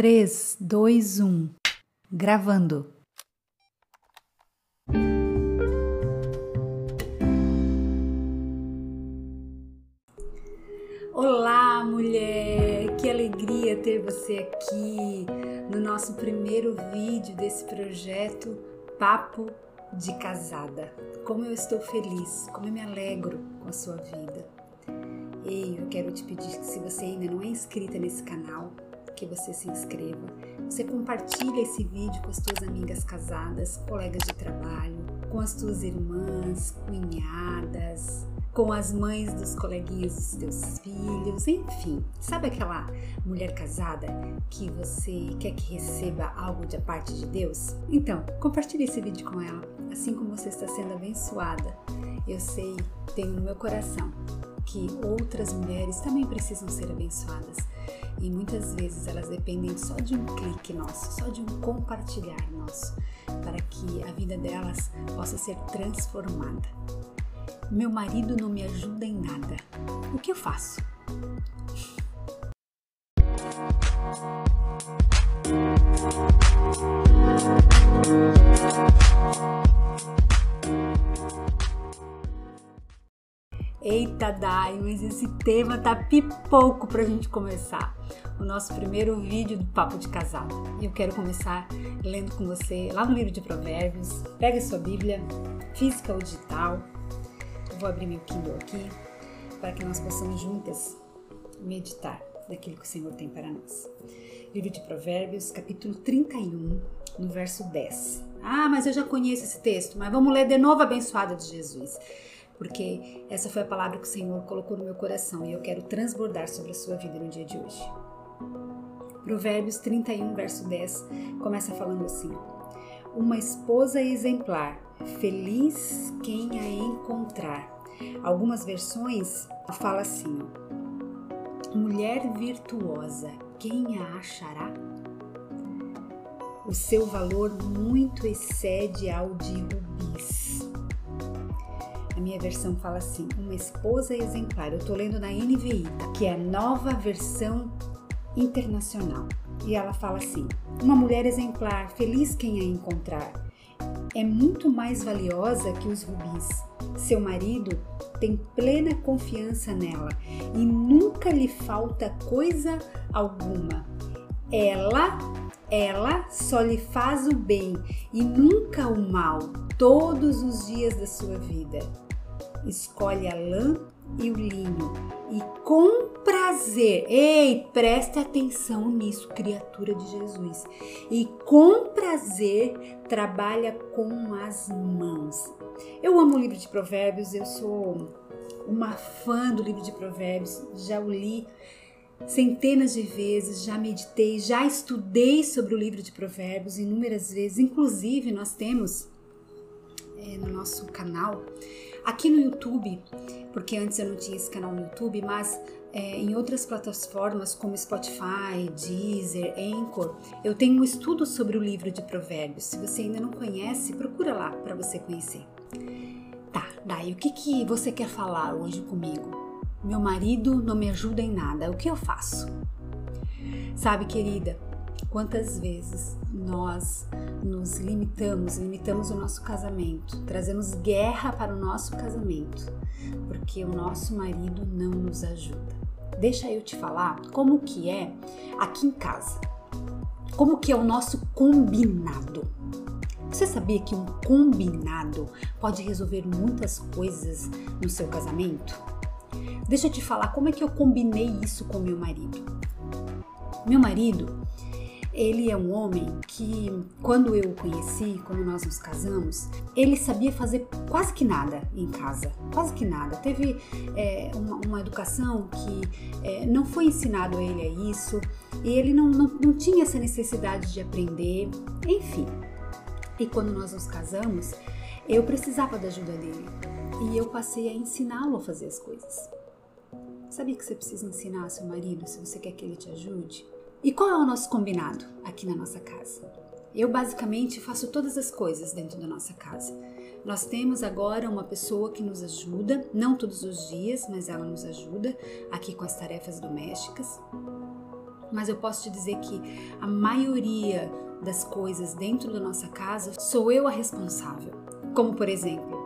3, 2, 1. Gravando. Olá, mulher! Que alegria ter você aqui no nosso primeiro vídeo desse projeto Papo de Casada. Como eu estou feliz, como eu me alegro com a sua vida. Ei, eu quero te pedir que se você ainda não é inscrita nesse canal, que você se inscreva. Você compartilha esse vídeo com as tuas amigas casadas, colegas de trabalho, com as tuas irmãs, cunhadas, com as mães dos coleguinhas dos teus filhos, enfim. Sabe aquela mulher casada que você quer que receba algo da parte de Deus? Então, compartilhe esse vídeo com ela, assim como você está sendo abençoada. Eu sei, tenho no meu coração que outras mulheres também precisam ser abençoadas e muitas vezes elas dependem só de um clique nosso, só de um compartilhar nosso, para que a vida delas possa ser transformada. Meu marido não me ajuda em nada. O que eu faço? Eita, Dai, mas esse tema tá pipoco pra gente começar o nosso primeiro vídeo do Papo de Casado. E eu quero começar lendo com você lá no livro de Provérbios. Pega sua Bíblia, física ou digital. Eu vou abrir meu Kindle aqui para que nós possamos juntas meditar daquilo que o Senhor tem para nós. Livro de Provérbios, capítulo 31, no verso 10. Ah, mas eu já conheço esse texto, mas vamos ler de novo abençoada de Jesus porque essa foi a palavra que o Senhor colocou no meu coração e eu quero transbordar sobre a sua vida no dia de hoje. Provérbios 31, verso 10 começa falando assim: Uma esposa exemplar, feliz quem a encontrar. Algumas versões fala assim: Mulher virtuosa, quem a achará? O seu valor muito excede ao de. Minha versão fala assim: uma esposa exemplar. Eu estou lendo na NVI, que é a nova versão internacional. E ela fala assim: uma mulher exemplar, feliz quem a encontrar, é muito mais valiosa que os rubis. Seu marido tem plena confiança nela e nunca lhe falta coisa alguma. Ela, ela só lhe faz o bem e nunca o mal todos os dias da sua vida escolhe a lã e o linho. E com prazer, ei, preste atenção nisso, criatura de Jesus, e com prazer trabalha com as mãos. Eu amo o livro de Provérbios, eu sou uma fã do livro de Provérbios, já o li centenas de vezes, já meditei, já estudei sobre o livro de Provérbios inúmeras vezes, inclusive nós temos é, no nosso canal Aqui no YouTube, porque antes eu não tinha esse canal no YouTube, mas é, em outras plataformas como Spotify, Deezer, Anchor, eu tenho um estudo sobre o livro de Provérbios. Se você ainda não conhece, procura lá para você conhecer. Tá, daí o que, que você quer falar hoje comigo? Meu marido não me ajuda em nada, o que eu faço? Sabe, querida, Quantas vezes nós nos limitamos, limitamos o nosso casamento, trazemos guerra para o nosso casamento, porque o nosso marido não nos ajuda. Deixa eu te falar como que é aqui em casa. Como que é o nosso combinado? Você sabia que um combinado pode resolver muitas coisas no seu casamento? Deixa eu te falar como é que eu combinei isso com meu marido. Meu marido, ele é um homem que, quando eu o conheci, quando nós nos casamos, ele sabia fazer quase que nada em casa, quase que nada. Teve é, uma, uma, educação que é, não foi ensinado a ele a isso, e ele não, não, não tinha essa necessidade de aprender, enfim. E quando nós nos casamos, eu precisava da ajuda dele e eu passei a ensiná-lo a fazer as coisas. Sabia que você precisa ensinar seu marido se você quer que ele te ajude? E qual é o nosso combinado aqui na nossa casa? Eu basicamente faço todas as coisas dentro da nossa casa. Nós temos agora uma pessoa que nos ajuda, não todos os dias, mas ela nos ajuda aqui com as tarefas domésticas. mas eu posso te dizer que a maioria das coisas dentro da nossa casa sou eu a responsável. Como por exemplo,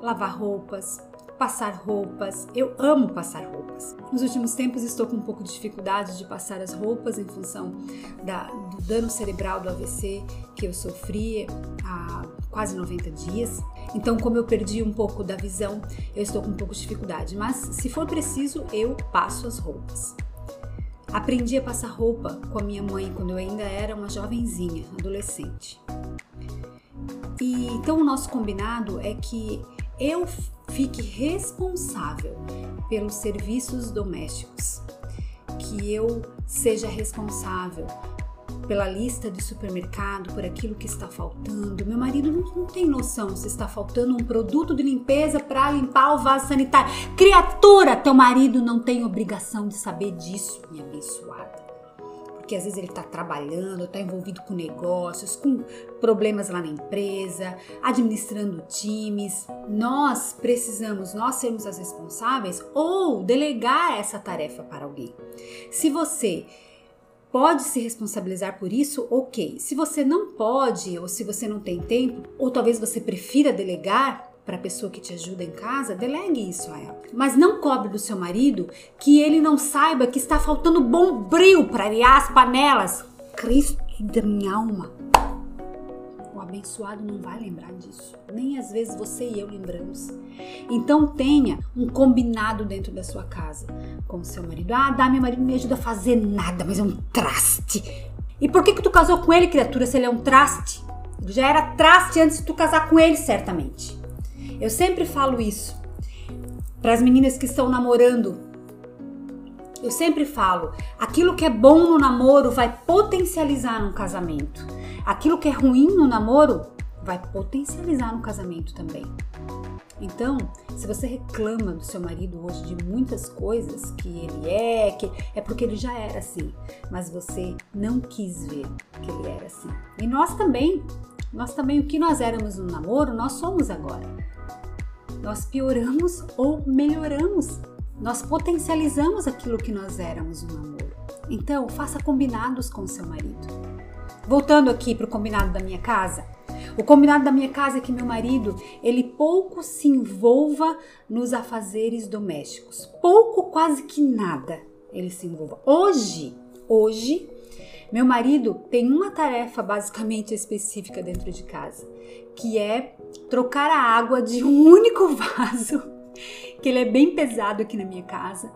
lavar roupas, passar roupas. Eu amo passar roupas. Nos últimos tempos estou com um pouco de dificuldade de passar as roupas em função da, do dano cerebral do AVC que eu sofri há quase 90 dias. Então, como eu perdi um pouco da visão, eu estou com um pouco de dificuldade. Mas, se for preciso, eu passo as roupas. Aprendi a passar roupa com a minha mãe quando eu ainda era uma jovenzinha, adolescente. E então o nosso combinado é que eu fique responsável pelos serviços domésticos, que eu seja responsável pela lista de supermercado, por aquilo que está faltando. Meu marido não, não tem noção se está faltando um produto de limpeza para limpar o vaso sanitário. Criatura, teu marido não tem obrigação de saber disso, minha abençoada porque às vezes ele está trabalhando, está envolvido com negócios, com problemas lá na empresa, administrando times. Nós precisamos, nós sermos as responsáveis ou delegar essa tarefa para alguém. Se você pode se responsabilizar por isso, ok. Se você não pode, ou se você não tem tempo, ou talvez você prefira delegar, para a pessoa que te ajuda em casa, delegue isso a ela. Mas não cobre do seu marido que ele não saiba que está faltando bombril para arear as panelas. Cristo da minha alma. O abençoado não vai lembrar disso. Nem às vezes você e eu lembramos. Então tenha um combinado dentro da sua casa com o seu marido. Ah, dá, meu marido não me ajuda a fazer nada, mas é um traste. E por que que tu casou com ele, criatura, se ele é um traste? Já era traste antes de tu casar com ele, certamente. Eu sempre falo isso para as meninas que estão namorando. Eu sempre falo, aquilo que é bom no namoro vai potencializar no casamento. Aquilo que é ruim no namoro vai potencializar no casamento também. Então, se você reclama do seu marido hoje de muitas coisas que ele é, que é porque ele já era assim, mas você não quis ver que ele era assim. E nós também, nós também o que nós éramos no namoro, nós somos agora. Nós pioramos ou melhoramos. Nós potencializamos aquilo que nós éramos no namoro. Então, faça combinados com seu marido. Voltando aqui para o combinado da minha casa, o combinado da minha casa é que meu marido, ele pouco se envolva nos afazeres domésticos. Pouco, quase que nada ele se envolva. Hoje, hoje, meu marido tem uma tarefa basicamente específica dentro de casa, que é trocar a água de um único vaso que ele é bem pesado aqui na minha casa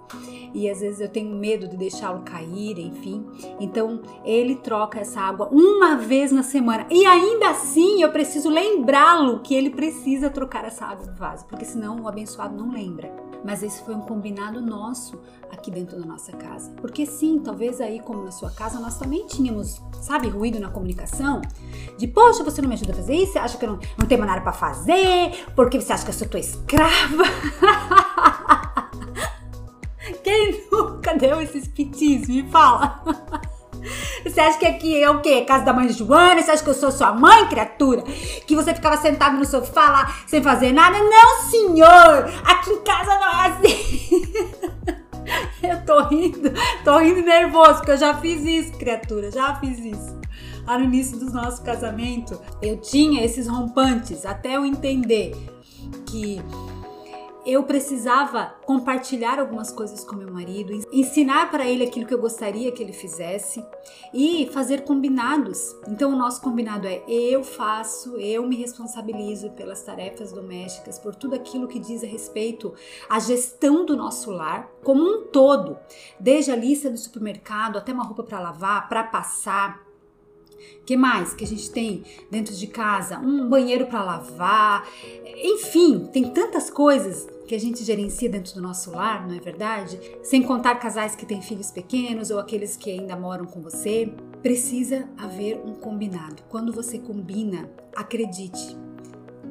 e às vezes eu tenho medo de deixá-lo cair, enfim. Então ele troca essa água uma vez na semana e ainda assim eu preciso lembrá-lo que ele precisa trocar essa água do vaso, porque senão o abençoado não lembra. Mas esse foi um combinado nosso aqui dentro da nossa casa. Porque sim, talvez aí como na sua casa nós também tínhamos, sabe, ruído na comunicação de poxa, você não me ajuda a fazer isso, você acha que eu não, não tenho nada para fazer, porque você acha que eu sou tua escrava. Quem nunca deu esses pitis? Me fala. Você acha que aqui é o quê? Casa da mãe Joana? Você acha que eu sou sua mãe, criatura? Que você ficava sentado no sofá lá sem fazer nada? Não, senhor! Aqui em casa não é assim. Eu tô rindo, tô rindo nervoso, porque eu já fiz isso, criatura, já fiz isso. Lá no início do nosso casamento, eu tinha esses rompantes até eu entender que eu precisava compartilhar algumas coisas com meu marido, ensinar para ele aquilo que eu gostaria que ele fizesse e fazer combinados. Então, o nosso combinado é: eu faço, eu me responsabilizo pelas tarefas domésticas, por tudo aquilo que diz a respeito à gestão do nosso lar como um todo, desde a lista do supermercado até uma roupa para lavar, para passar que mais que a gente tem dentro de casa? Um banheiro para lavar. Enfim, tem tantas coisas que a gente gerencia dentro do nosso lar, não é verdade? Sem contar casais que têm filhos pequenos ou aqueles que ainda moram com você. Precisa haver um combinado. Quando você combina, acredite,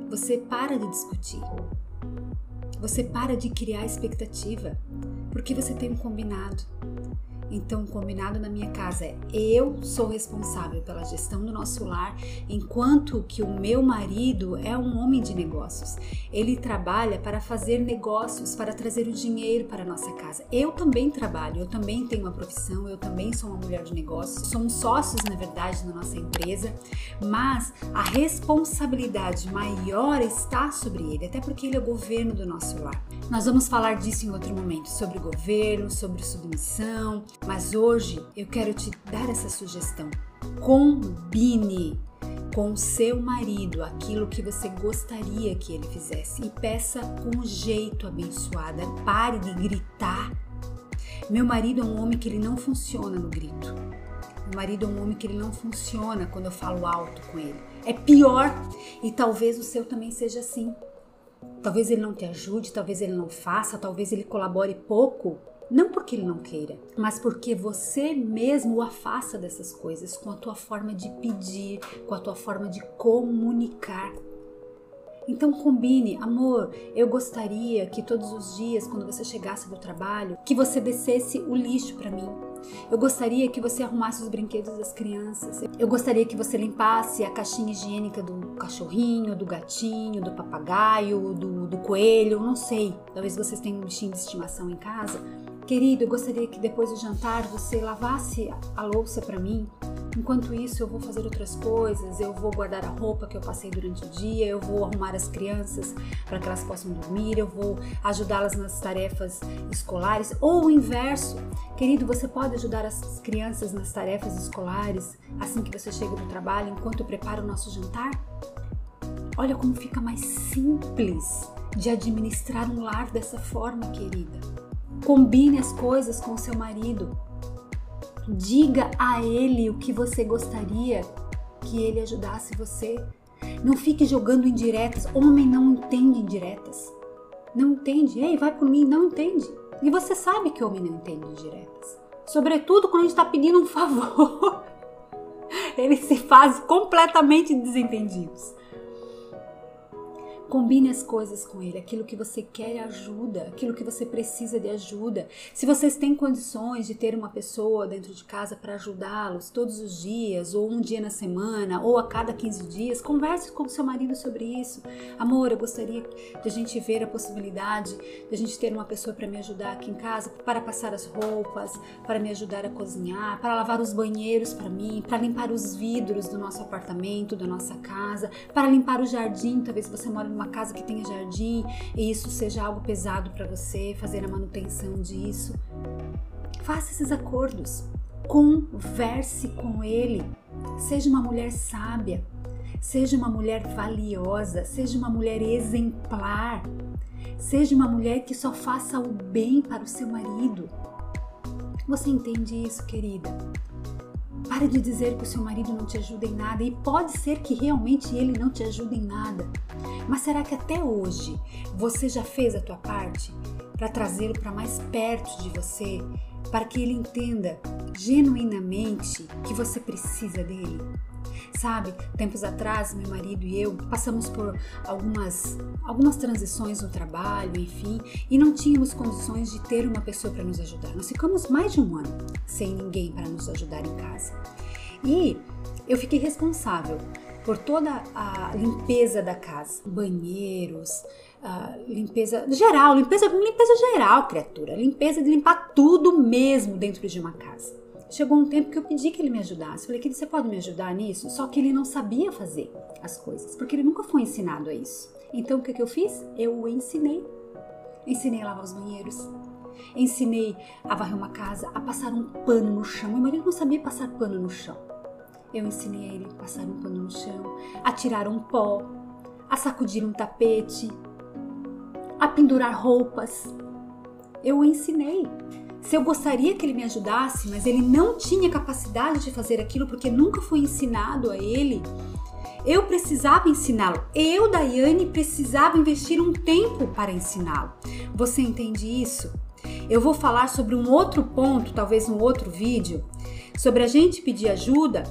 você para de discutir. Você para de criar expectativa, porque você tem um combinado. Então, combinado na minha casa é eu sou responsável pela gestão do nosso lar, enquanto que o meu marido é um homem de negócios. Ele trabalha para fazer negócios, para trazer o dinheiro para a nossa casa. Eu também trabalho, eu também tenho uma profissão, eu também sou uma mulher de negócios. Somos sócios, na verdade, na nossa empresa, mas a responsabilidade maior está sobre ele, até porque ele é o governo do nosso lar. Nós vamos falar disso em outro momento, sobre governo, sobre submissão, mas hoje eu quero te dar essa sugestão. Combine com seu marido aquilo que você gostaria que ele fizesse e peça com jeito abençoada. Pare de gritar. Meu marido é um homem que ele não funciona no grito. Meu marido é um homem que ele não funciona quando eu falo alto com ele. É pior e talvez o seu também seja assim. Talvez ele não te ajude, talvez ele não faça, talvez ele colabore pouco, não porque ele não queira, mas porque você mesmo o afasta dessas coisas com a tua forma de pedir, com a tua forma de comunicar. Então combine, amor, eu gostaria que todos os dias, quando você chegasse do trabalho, que você descesse o lixo para mim. Eu gostaria que você arrumasse os brinquedos das crianças. Eu gostaria que você limpasse a caixinha higiênica do cachorrinho, do gatinho, do papagaio, do, do coelho, não sei. Talvez vocês tenham um bichinho de estimação em casa. Querido, eu gostaria que depois do jantar você lavasse a louça para mim. Enquanto isso, eu vou fazer outras coisas, eu vou guardar a roupa que eu passei durante o dia, eu vou arrumar as crianças para que elas possam dormir, eu vou ajudá-las nas tarefas escolares, ou o inverso. Querido, você pode ajudar as crianças nas tarefas escolares assim que você chega do trabalho, enquanto eu preparo o nosso jantar? Olha como fica mais simples de administrar um lar dessa forma, querida. Combine as coisas com seu marido. Diga a ele o que você gostaria que ele ajudasse você. Não fique jogando indiretas. Homem não entende indiretas. Não entende. Ei, vai por mim, não entende. E você sabe que homem não entende indiretas. Sobretudo quando a gente está pedindo um favor. Eles se fazem completamente desentendidos. Combine as coisas com ele, aquilo que você quer ajuda, aquilo que você precisa de ajuda. Se vocês têm condições de ter uma pessoa dentro de casa para ajudá-los todos os dias, ou um dia na semana, ou a cada 15 dias, converse com seu marido sobre isso. Amor, eu gostaria de a gente ver a possibilidade de a gente ter uma pessoa para me ajudar aqui em casa, para passar as roupas, para me ajudar a cozinhar, para lavar os banheiros para mim, para limpar os vidros do nosso apartamento, da nossa casa, para limpar o jardim, talvez você mora uma casa que tenha jardim e isso seja algo pesado para você, fazer a manutenção disso. Faça esses acordos. Converse com ele. Seja uma mulher sábia. Seja uma mulher valiosa. Seja uma mulher exemplar. Seja uma mulher que só faça o bem para o seu marido. Você entende isso, querida? Pare de dizer que o seu marido não te ajuda em nada e pode ser que realmente ele não te ajude em nada. Mas será que até hoje você já fez a tua parte para trazê-lo para mais perto de você, para que ele entenda genuinamente que você precisa dele? Sabe, tempos atrás, meu marido e eu passamos por algumas, algumas transições no trabalho, enfim, e não tínhamos condições de ter uma pessoa para nos ajudar. Nós ficamos mais de um ano sem ninguém para nos ajudar em casa. E eu fiquei responsável por toda a limpeza da casa, banheiros, limpeza geral, limpeza, limpeza geral, criatura, limpeza de limpar tudo mesmo dentro de uma casa. Chegou um tempo que eu pedi que ele me ajudasse. Falei, que você pode me ajudar nisso? Só que ele não sabia fazer as coisas, porque ele nunca foi ensinado a isso. Então o que, que eu fiz? Eu o ensinei. Ensinei a lavar os banheiros, ensinei a varrer uma casa, a passar um pano no chão. Meu marido não sabia passar pano no chão. Eu ensinei a ele a passar um pano no chão, a tirar um pó, a sacudir um tapete, a pendurar roupas. Eu o ensinei. Se eu gostaria que ele me ajudasse, mas ele não tinha capacidade de fazer aquilo porque nunca foi ensinado a ele, eu precisava ensiná-lo. Eu, Daiane, precisava investir um tempo para ensiná-lo. Você entende isso? Eu vou falar sobre um outro ponto, talvez um outro vídeo, sobre a gente pedir ajuda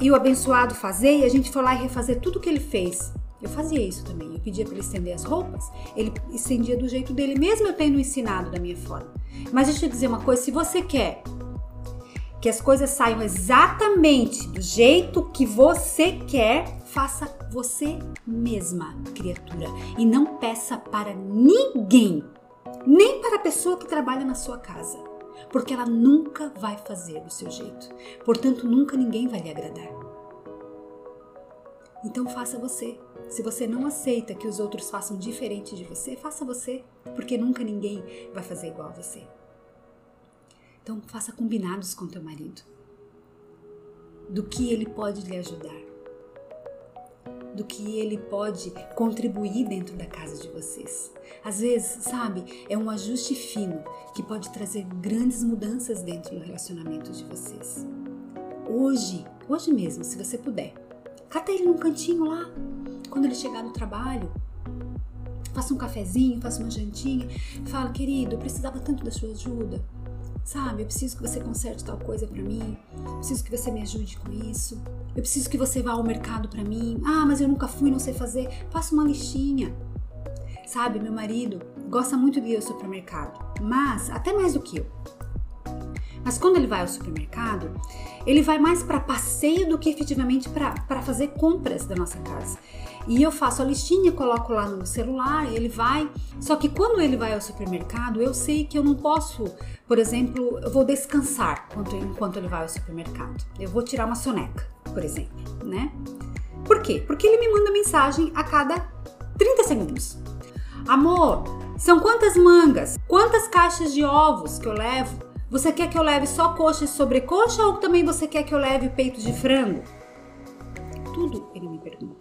e o abençoado fazer e a gente foi lá e refazer tudo o que ele fez. Eu fazia isso também. Eu pedia para ele estender as roupas, ele estendia do jeito dele, mesmo eu tendo ensinado da minha forma. Mas deixa eu dizer uma coisa: se você quer que as coisas saiam exatamente do jeito que você quer, faça você mesma, criatura, e não peça para ninguém, nem para a pessoa que trabalha na sua casa, porque ela nunca vai fazer do seu jeito. Portanto, nunca ninguém vai lhe agradar. Então faça você. Se você não aceita que os outros façam diferente de você, faça você, porque nunca ninguém vai fazer igual a você. Então faça combinados com teu marido. Do que ele pode lhe ajudar. Do que ele pode contribuir dentro da casa de vocês. Às vezes, sabe, é um ajuste fino que pode trazer grandes mudanças dentro do relacionamento de vocês. Hoje, hoje mesmo, se você puder, Cata ele num cantinho lá, quando ele chegar no trabalho. Faça um cafezinho, faça uma jantinha. Fala, querido, eu precisava tanto da sua ajuda. Sabe, eu preciso que você conserte tal coisa para mim. Eu preciso que você me ajude com isso. Eu preciso que você vá ao mercado para mim. Ah, mas eu nunca fui, não sei fazer. Faça uma listinha. Sabe, meu marido gosta muito de ir ao supermercado, mas até mais do que eu. Mas quando ele vai ao supermercado, ele vai mais para passeio do que efetivamente para fazer compras da nossa casa. E eu faço a listinha, coloco lá no celular, ele vai. Só que quando ele vai ao supermercado, eu sei que eu não posso, por exemplo, eu vou descansar enquanto, ele vai ao supermercado. Eu vou tirar uma soneca, por exemplo, né? Por quê? Porque ele me manda mensagem a cada 30 segundos. Amor, são quantas mangas? Quantas caixas de ovos que eu levo? Você quer que eu leve só coxa e sobrecoxa ou também você quer que eu leve peito de frango? Tudo ele me pergunta.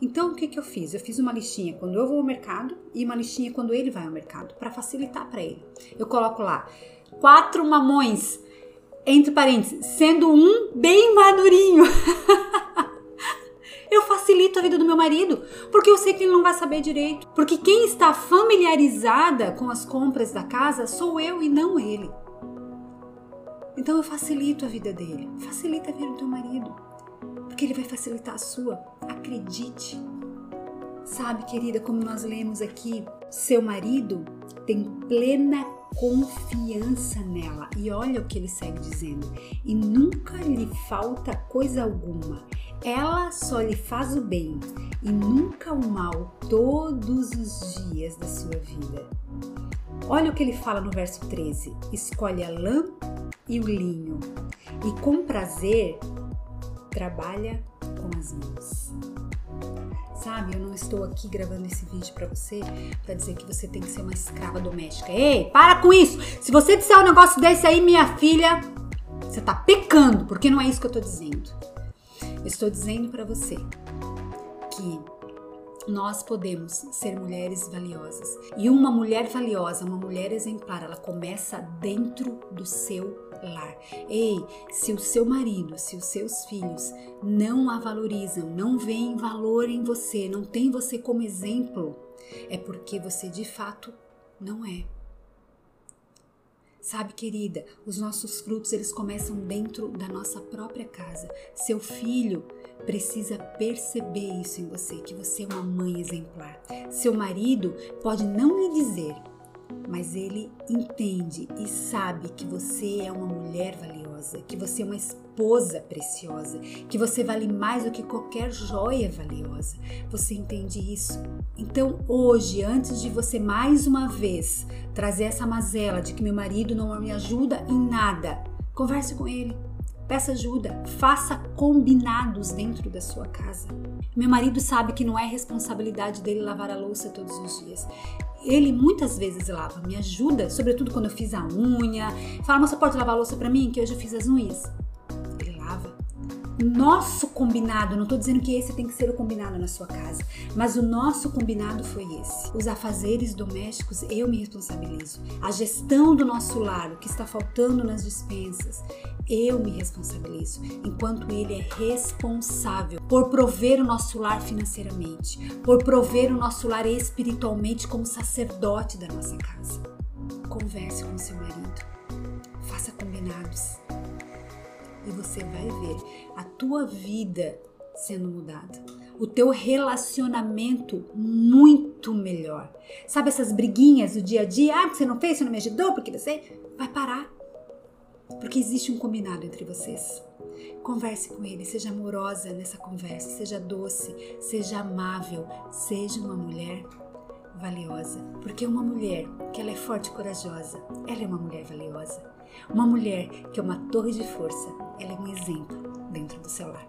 Então, o que, que eu fiz? Eu fiz uma listinha quando eu vou ao mercado e uma listinha quando ele vai ao mercado, para facilitar para ele. Eu coloco lá quatro mamões, entre parênteses, sendo um bem madurinho. eu facilito a vida do meu marido, porque eu sei que ele não vai saber direito. Porque quem está familiarizada com as compras da casa sou eu e não ele. Então eu facilito a vida dele, facilita a vida do teu marido, porque ele vai facilitar a sua. Acredite. Sabe, querida, como nós lemos aqui, seu marido tem plena confiança nela. E olha o que ele segue dizendo: e nunca lhe falta coisa alguma. Ela só lhe faz o bem e nunca o mal todos os dias da sua vida. Olha o que ele fala no verso 13: escolhe a lã e o linho, e com prazer trabalha com as mãos. Sabe, eu não estou aqui gravando esse vídeo para você para dizer que você tem que ser uma escrava doméstica. Ei, para com isso! Se você disser um negócio desse aí, minha filha, você tá pecando, porque não é isso que eu tô dizendo. Eu estou dizendo para você que nós podemos ser mulheres valiosas. E uma mulher valiosa, uma mulher exemplar, ela começa dentro do seu lar. Ei, se o seu marido, se os seus filhos não a valorizam, não veem valor em você, não tem você como exemplo, é porque você de fato não é. Sabe, querida, os nossos frutos eles começam dentro da nossa própria casa. Seu filho precisa perceber isso em você, que você é uma mãe exemplar. Seu marido pode não lhe dizer, mas ele entende e sabe que você é uma mulher valiosa, que você é uma esposa preciosa, que você vale mais do que qualquer joia valiosa. Você entende isso? Então, hoje, antes de você mais uma vez trazer essa mazela de que meu marido não me ajuda em nada, converse com ele. Peça ajuda, faça combinados dentro da sua casa. Meu marido sabe que não é responsabilidade dele lavar a louça todos os dias. Ele muitas vezes lava, me ajuda, sobretudo quando eu fiz a unha. Fala, moça, pode lavar a louça para mim, que hoje eu fiz as unhas? Nosso combinado, não estou dizendo que esse tem que ser o combinado na sua casa, mas o nosso combinado foi esse. Os afazeres domésticos eu me responsabilizo. A gestão do nosso lar, o que está faltando nas dispensas, eu me responsabilizo, enquanto ele é responsável por prover o nosso lar financeiramente, por prover o nosso lar espiritualmente como sacerdote da nossa casa. Converse com seu marido, faça combinados e você vai ver a tua vida sendo mudada, o teu relacionamento muito melhor. Sabe essas briguinhas do dia a dia? Ah, você não fez, você não me ajudou, porque você vai parar porque existe um combinado entre vocês. Converse com ele, seja amorosa nessa conversa, seja doce, seja amável, seja uma mulher valiosa, porque uma mulher que ela é forte e corajosa, ela é uma mulher valiosa. Uma mulher que é uma torre de força, ela é um exemplo dentro do seu lar.